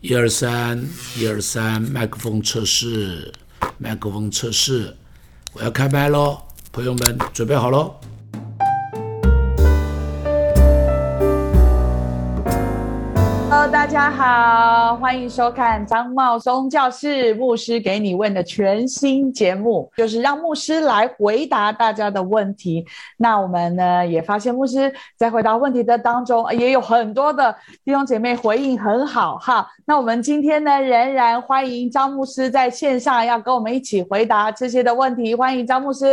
一二三，一二三，麦克风测试，麦克风测试，我要开麦喽，朋友们准备好喽。家好，欢迎收看张茂松教室牧师给你问的全新节目，就是让牧师来回答大家的问题。那我们呢也发现牧师在回答问题的当中，也有很多的弟兄姐妹回应很好哈。那我们今天呢仍然欢迎张牧师在线上要跟我们一起回答这些的问题，欢迎张牧师。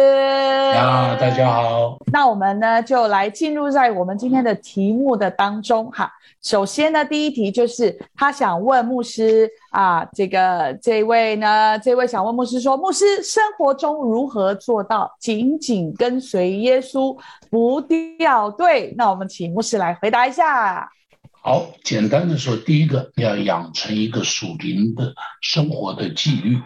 啊，大家好。那我们呢就来进入在我们今天的题目的当中哈。首先呢，第一题就是他想问牧师啊，这个这位呢，这位想问牧师说，牧师生活中如何做到紧紧跟随耶稣不掉队？那我们请牧师来回答一下。好，简单的说，第一个要养成一个属灵的生活的纪律，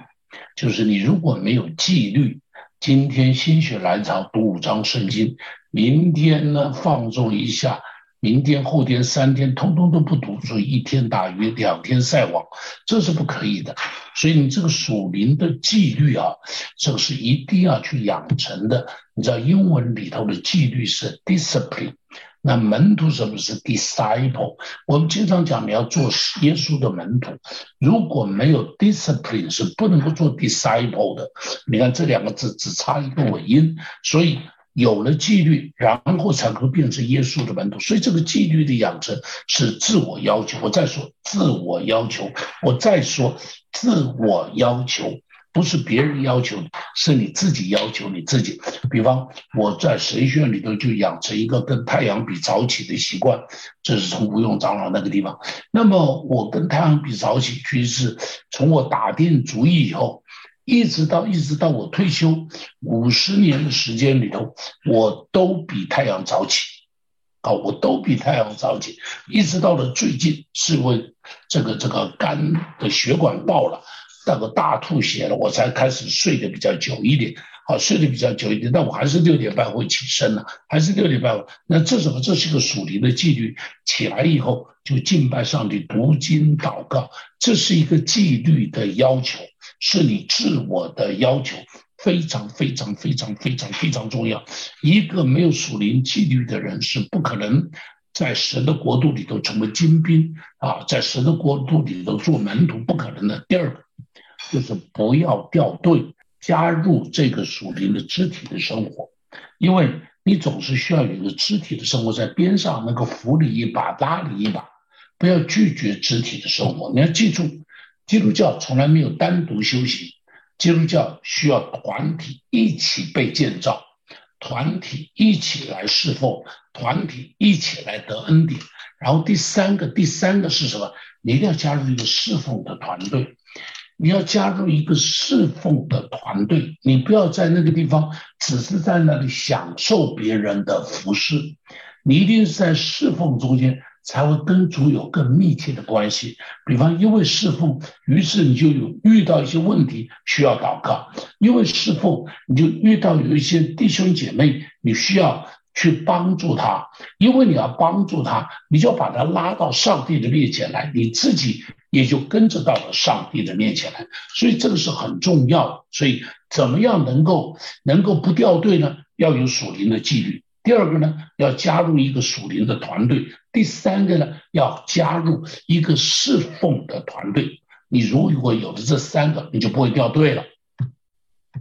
就是你如果没有纪律，今天心血来潮读五章圣经，明天呢放纵一下。明天、后天、三天，通通都不读，所以一天打鱼两天晒网，这是不可以的。所以你这个属灵的纪律啊，这个是一定要去养成的。你知道英文里头的纪律是 discipline，那门徒什么是 disciple？我们经常讲你要做耶稣的门徒，如果没有 discipline，是不能够做 disciple 的。你看这两个字只差一个尾音，所以。有了纪律，然后才会变成耶稣的门徒。所以这个纪律的养成是自我要求。我再说自我要求，我再说自我要求，不是别人要求，是你自己要求你自己。比方我在神学院里头就养成一个跟太阳比早起的习惯，这是从吴用长老那个地方。那么我跟太阳比早起，其实是从我打定主意以后。一直到一直到我退休五十年的时间里头，我都比太阳早起，啊，我都比太阳早起。一直到了最近，是因为这个这个肝的血管爆了，那个大吐血了，我才开始睡得比较久一点，啊，睡得比较久一点，但我还是六点半会起身了，还是六点半。那这什么？这是个属灵的纪律。起来以后就敬拜上帝、读经、祷告，这是一个纪律的要求。是你自我的要求非常非常非常非常非常重要。一个没有属灵纪律的人是不可能在神的国度里头成为精兵啊，在神的国度里头做门徒不可能的。第二个就是不要掉队，加入这个属灵的肢体的生活，因为你总是需要有一个肢体的生活在边上，能够扶你一把、拉你一把。不要拒绝肢体的生活，你要记住。基督教从来没有单独修行，基督教需要团体一起被建造，团体一起来侍奉，团体一起来得恩典。然后第三个，第三个是什么？你一定要加入一个侍奉的团队，你要加入一个侍奉的团队，你不要在那个地方只是在那里享受别人的服侍，你一定是在侍奉中间。才会跟主有更密切的关系。比方，因为侍奉，于是你就有遇到一些问题需要祷告；因为侍奉，你就遇到有一些弟兄姐妹，你需要去帮助他。因为你要帮助他，你就把他拉到上帝的面前来，你自己也就跟着到了上帝的面前来。所以这个是很重要。所以怎么样能够能够不掉队呢？要有属灵的纪律。第二个呢，要加入一个属灵的团队；第三个呢，要加入一个侍奉的团队。你如果有了这三个，你就不会掉队了。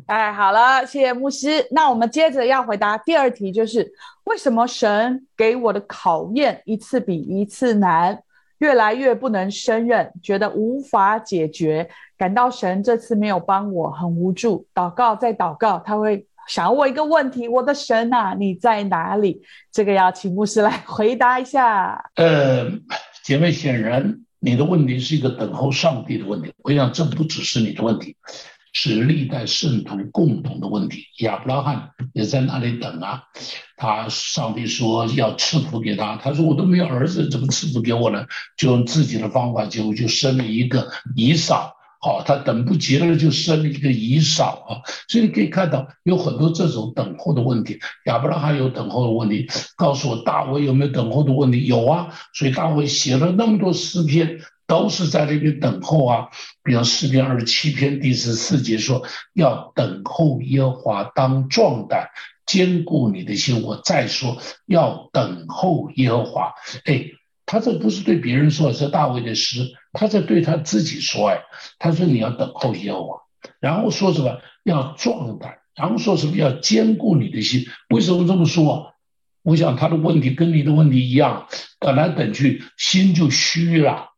哎，好了，谢谢牧师。那我们接着要回答第二题，就是为什么神给我的考验一次比一次难，越来越不能胜任，觉得无法解决，感到神这次没有帮我，很无助。祷告再祷告，他会。想要问一个问题，我的神啊，你在哪里？这个要请牧师来回答一下。呃，姐妹，显然你的问题是一个等候上帝的问题。我想这不只是你的问题，是历代圣徒共同的问题。亚伯拉罕也在那里等啊，他上帝说要赐福给他，他说我都没有儿子，怎么赐福给我呢？就用自己的方法，结果就生了一个以扫。好，他等不及了，就生了一个以扫啊，所以你可以看到有很多这种等候的问题。亚伯拉罕有等候的问题，告诉我大卫有没有等候的问题？有啊，所以大卫写了那么多诗篇，都是在那边等候啊。比如诗篇二十七篇第十四节说：“要等候耶和华，当壮胆，坚固你的心。”我再说，要等候耶和华。哎，他这不是对别人说，是大卫的诗，他在对他自己说。哎，他说你要等候耶和华，然后说什么？要壮胆，然后说什么？要坚固你的心。为什么这么说？我想他的问题跟你的问题一样，等来等去心就虚了，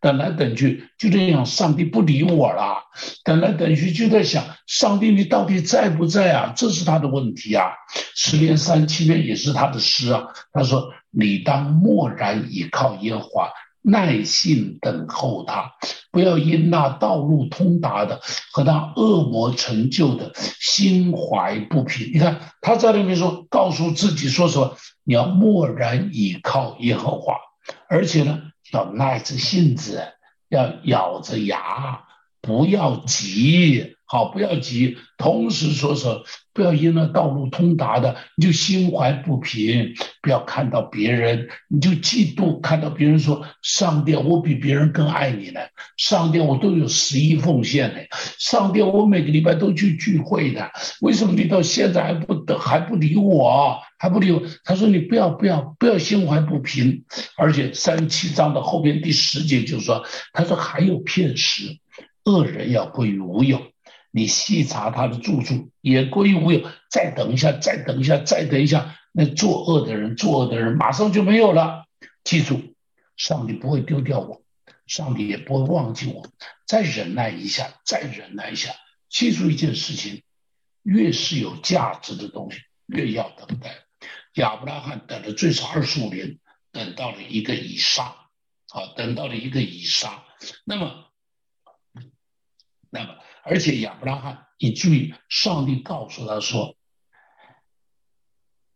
等来等去就这样，上帝不理我了，等来等去就在想，上帝你到底在不在啊？这是他的问题啊。十篇三七篇也是他的诗啊。他说：“你当默然倚靠耶和华。”耐心等候他，不要因那道路通达的和那恶魔成就的心怀不平。你看他在那边说，告诉自己说什么？你要默然倚靠耶和华，而且呢，要耐着性子，要咬着牙，不要急。好，不要急。同时说说，不要因为道路通达的，你就心怀不平；不要看到别人，你就嫉妒。看到别人说：“上帝，我比别人更爱你呢。”上帝，我都有十一奉献呢。上帝，我每个礼拜都去聚会的。为什么你到现在还不等，还不理我，还不理我？他说：“你不要，不要，不要心怀不平。”而且三七章的后边第十节就说：“他说还有片时，恶人要归于无有。”你细查他的住处，也归于无有。再等一下，再等一下，再等一下，那作恶的人，作恶的人马上就没有了。记住，上帝不会丢掉我，上帝也不会忘记我。再忍耐一下，再忍耐一下。记住一件事情，越是有价值的东西，越要等待。亚伯拉罕等了最少二十五年，等到了一个以撒，好，等到了一个以撒。那么，那么。而且亚伯拉罕，你注意，上帝告诉他说：“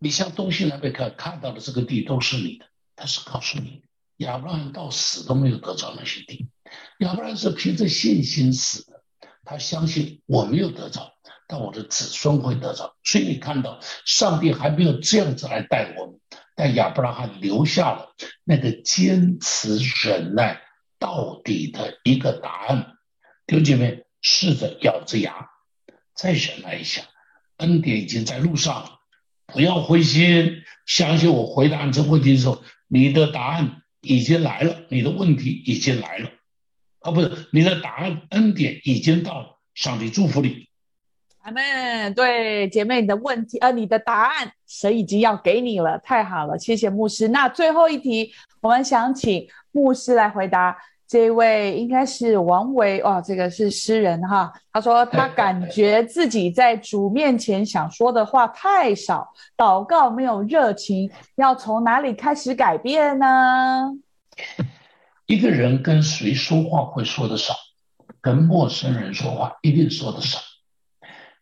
你向东西南北看，看到的这个地都是你的。”他是告诉你，亚伯拉罕到死都没有得着那些地。亚伯拉罕是凭着信心死的，他相信我没有得着，但我的子孙会得着。所以你看到，上帝还没有这样子来带我们，但亚伯拉罕留下了那个坚持忍耐到底的一个答案。弟兄姐妹。试着咬着牙，再忍耐一下，恩典已经在路上，不要灰心，相信我。回答你这个问题的时候，你的答案已经来了，你的问题已经来了，啊，不是你的答案，恩典已经到了，上帝祝福你。阿门。对，姐妹，你的问题，呃，你的答案，神已经要给你了，太好了，谢谢牧师。那最后一题，我们想请牧师来回答。这位应该是王维哦，这个是诗人哈。他说他感觉自己在主面前想说的话太少，祷告没有热情，要从哪里开始改变呢？一个人跟谁说话会说的少，跟陌生人说话一定说的少。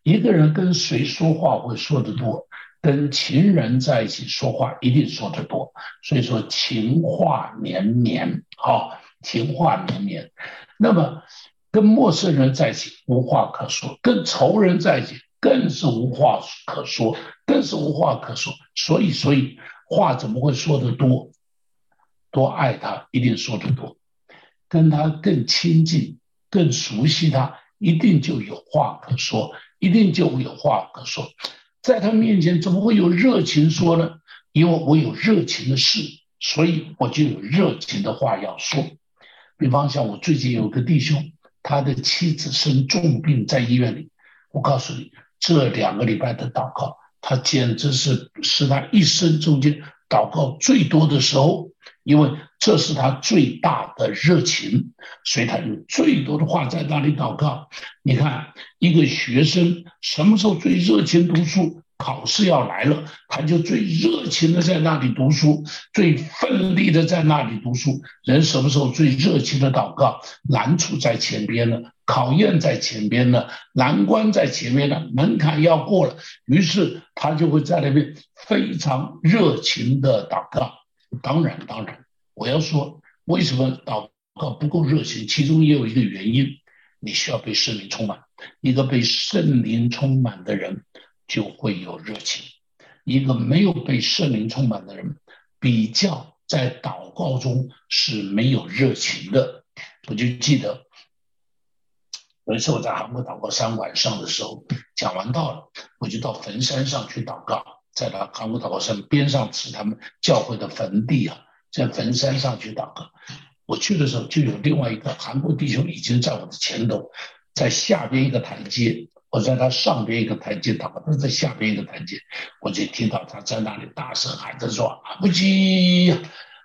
一个人跟谁说话会说的多，跟情人在一起说话一定说的多。所以说情话绵绵，好。情话绵绵，那么跟陌生人在一起无话可说，跟仇人在一起更是无话可说，更是无话可说。所以，所以话怎么会说得多？多爱他一定说得多，跟他更亲近、更熟悉他，一定就有话可说，一定就有话可说。在他面前怎么会有热情说呢？因为我有热情的事，所以我就有热情的话要说。比方像我最近有个弟兄，他的妻子生重病在医院里，我告诉你，这两个礼拜的祷告，他简直是是他一生中间祷告最多的时候，因为这是他最大的热情，所以他有最多的话在那里祷告。你看，一个学生什么时候最热情读书？考试要来了，他就最热情的在那里读书，最奋力的在那里读书。人什么时候最热情的祷告？难处在前边了，考验在前边了，难关在前面了，门槛要过了，于是他就会在那边非常热情的祷告。当然，当然，我要说，为什么祷告不够热情？其中也有一个原因，你需要被圣灵充满。一个被圣灵充满的人。就会有热情。一个没有被圣灵充满的人，比较在祷告中是没有热情的。我就记得有一次我在韩国祷告山晚上的时候，讲完道了，我就到坟山上去祷告，在那韩国祷告山边上是他们教会的坟地啊，在坟山上去祷告。我去的时候，就有另外一个韩国弟兄已经在我的前头，在下边一个台阶，我在他上边一个台阶祷告，他在下边一个台阶，我就听到他在那里大声喊着说：“阿不基！”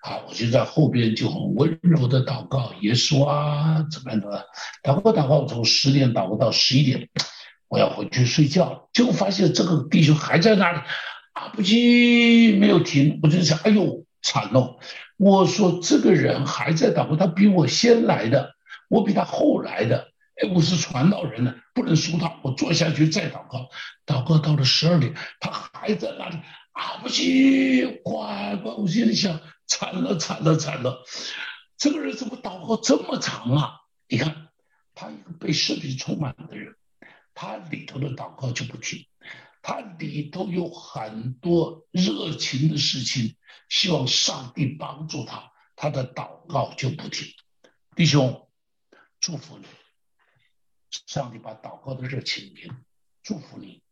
啊，我就在后边就很温柔的祷告，耶稣啊，怎么样的？祷告祷告，从十点祷告到十一点，我要回去睡觉，结果发现这个弟兄还在那里，阿不基没有停，我就想，哎呦，惨了。我说这个人还在祷告，他比我先来的，我比他后来的，哎，我是传道人呢，不能输他。我坐下去再祷告，祷告到了十二点，他还在那里，啊不行，乖乖，我心里想，惨了惨了惨了，这个人怎么祷告这么长啊？你看，他一个被圣灵充满的人，他里头的祷告就不停。他里头有很多热情的事情，希望上帝帮助他，他的祷告就不停。弟兄，祝福你，上帝把祷告的热情给，祝福你。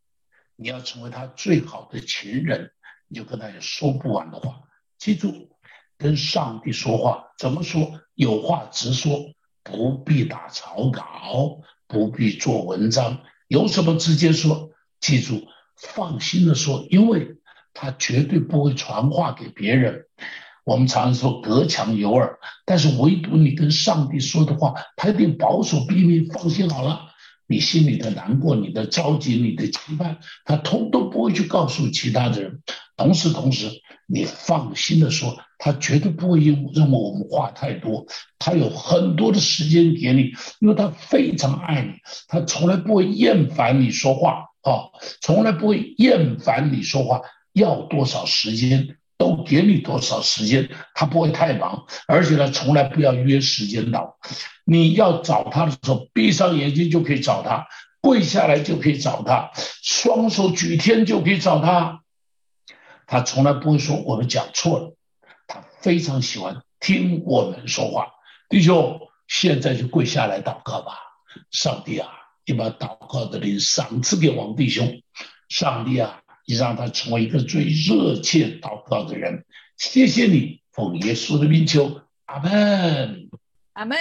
你要成为他最好的情人，你就跟他有说不完的话。记住，跟上帝说话怎么说？有话直说，不必打草稿，不必做文章，有什么直接说。记住。放心的说，因为他绝对不会传话给别人。我们常说隔墙有耳，但是唯独你跟上帝说的话，他一定保守秘密。放心好了，你心里的难过、你的着急、你的期盼，他通通不会去告诉其他的人。同时，同时，你放心的说，他绝对不会因认为我们话太多。他有很多的时间给你，因为他非常爱你，他从来不会厌烦你说话。啊，从来不会厌烦你说话，要多少时间都给你多少时间，他不会太忙，而且呢，从来不要约时间到。你要找他的时候，闭上眼睛就可以找他，跪下来就可以找他，双手举天就可以找他。他从来不会说我们讲错了，他非常喜欢听我们说话。弟兄，现在就跪下来祷告吧，上帝啊！你把祷告的灵赏赐给王弟兄，上帝啊，你让他成为一个最热切祷告的人。谢谢你，奉耶稣的名求，阿门。阿门！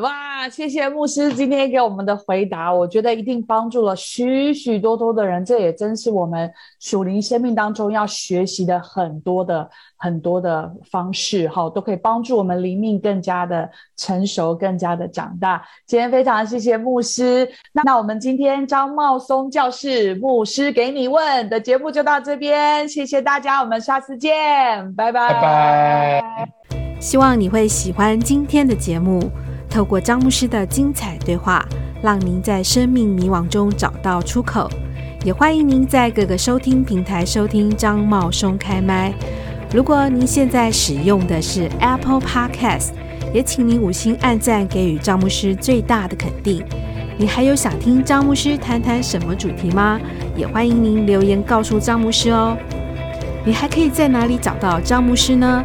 哇，谢谢牧师今天给我们的回答，我觉得一定帮助了许许多多的人。这也真是我们属灵生命当中要学习的很多的很多的方式，哈，都可以帮助我们灵命更加的成熟，更加的长大。今天非常谢谢牧师，那那我们今天张茂松教室牧师给你问的节目就到这边，谢谢大家，我们下次见，拜拜，拜拜。希望你会喜欢今天的节目。透过张牧师的精彩对话，让您在生命迷惘中找到出口。也欢迎您在各个收听平台收听张茂松开麦。如果您现在使用的是 Apple Podcast，也请您五星按赞，给予张牧师最大的肯定。你还有想听张牧师谈谈什么主题吗？也欢迎您留言告诉张牧师哦。你还可以在哪里找到张牧师呢？